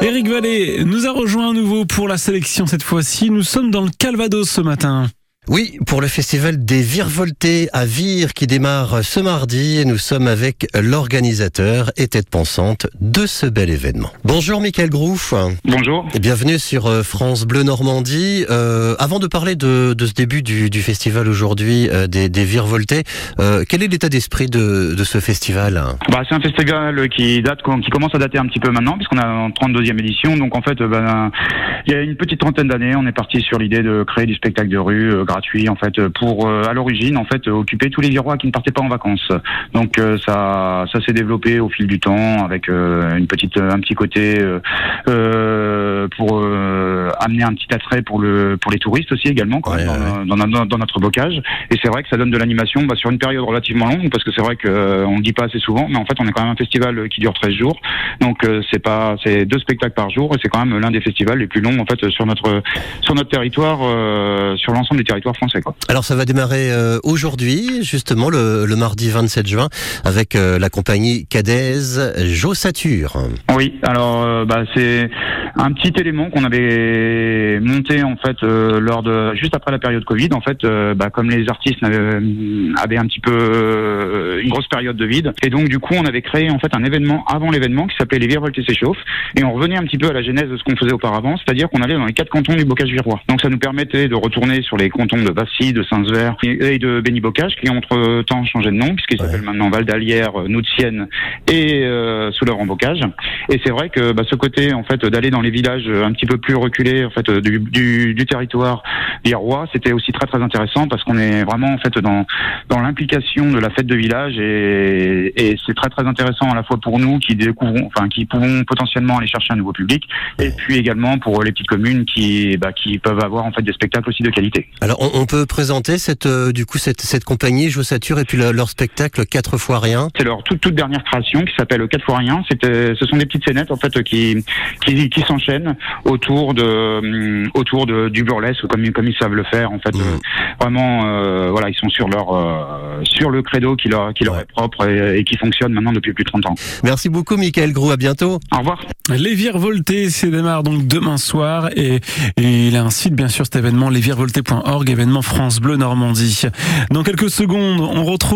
Eric Vallée nous a rejoint à nouveau pour la sélection cette fois-ci. Nous sommes dans le Calvados ce matin. Oui, pour le festival des Virevoltés à Vire qui démarre ce mardi nous sommes avec l'organisateur et tête pensante de ce bel événement. Bonjour Michael Grouf. Bonjour. Et bienvenue sur euh, France Bleu Normandie. Euh, avant de parler de, de ce début du, du festival aujourd'hui euh, des, des Virevoltés, euh, quel est l'état d'esprit de, de ce festival? Bah, c'est un festival qui date, qui commence à dater un petit peu maintenant, puisqu'on a en 32e édition. Donc en fait, ben, il y a une petite trentaine d'années, on est parti sur l'idée de créer du spectacle de rue euh, gratuit, en fait, pour euh, à l'origine, en fait, occuper tous les Virois qui ne partaient pas en vacances. Donc euh, ça, ça s'est développé au fil du temps avec euh, une petite, un petit côté pour amener un petit attrait pour le, pour les touristes aussi également, quand Ouais, même, ouais. dans, dans- dans- dans notre bocage. Et c'est vrai que ça donne de l'animation bah, sur une période relativement longue, parce que c'est vrai que on le dit pas assez souvent, mais en fait, on est quand même un festival qui dure 13 jours. Donc c'est pas, c'est deux spectacles par jour, et c'est quand même l'un des festivals les plus longs en fait sur notre sur notre territoire, euh, sur l'ensemble des français. Quoi. Alors ça va démarrer euh, aujourd'hui, justement le, le mardi 27 juin, avec euh, la compagnie Cadez Jossature. Oui, alors euh, bah, c'est un petit élément qu'on avait monté en fait lors de juste après la période Covid. En fait, bah, comme les artistes avaient, un petit peu grosse période de vide, et donc du coup on avait créé en fait un événement avant l'événement qui s'appelait les Virevoltés s'échauffent, et on revenait un petit peu à la genèse de ce qu'on faisait auparavant, c'est-à-dire qu'on allait dans les quatre cantons du bocage virois. Donc ça nous permettait de retourner sur les cantons de Bassy, de Saint-Sever et de Béni-Bocage, qui ont entre temps changé de nom puisqu'ils Ouais. s'appellent maintenant Val d'Alière, Noutienne et euh, Souleur en Bocage. Et c'est vrai que bah, ce côté en fait d'aller dans les villages euh, un petit peu plus reculés en fait euh, du, du, du territoire virois, c'était aussi très très intéressant parce qu'on est vraiment en fait dans dans l'implication de la fête de village et, et c'est très très intéressant à la fois pour nous qui découvrons, enfin qui pouvons potentiellement aller chercher un nouveau public et puis également pour les petites communes qui bah, qui peuvent avoir en fait des spectacles aussi de qualité. Alors on, on peut présenter cette euh, du coup cette, cette compagnie Jossature et puis le- leur spectacle quatre fois rien. C'est leur toute, toute dernière création qui s'appelle Quatre fois rien. C'était, ce sont des petites scénettes en fait qui qui, qui s'enchaînent autour de hum, autour de, du burlesque comme comme ils savent le faire en fait. Mhm. Euh, vraiment, euh, voilà, ils sont sur leur euh, sur le credo qui leur qui leur Ouais. est propre et, et qui fonctionne maintenant depuis plus de 30 ans. Merci beaucoup Michael Grou, à bientôt. Au revoir. Les Virevoltés, c'est démarre donc demain soir et, et il a un site bien sûr cet événement lesvirevoltés.org, événement France Bleu Normandie. Dans quelques secondes, on retrouve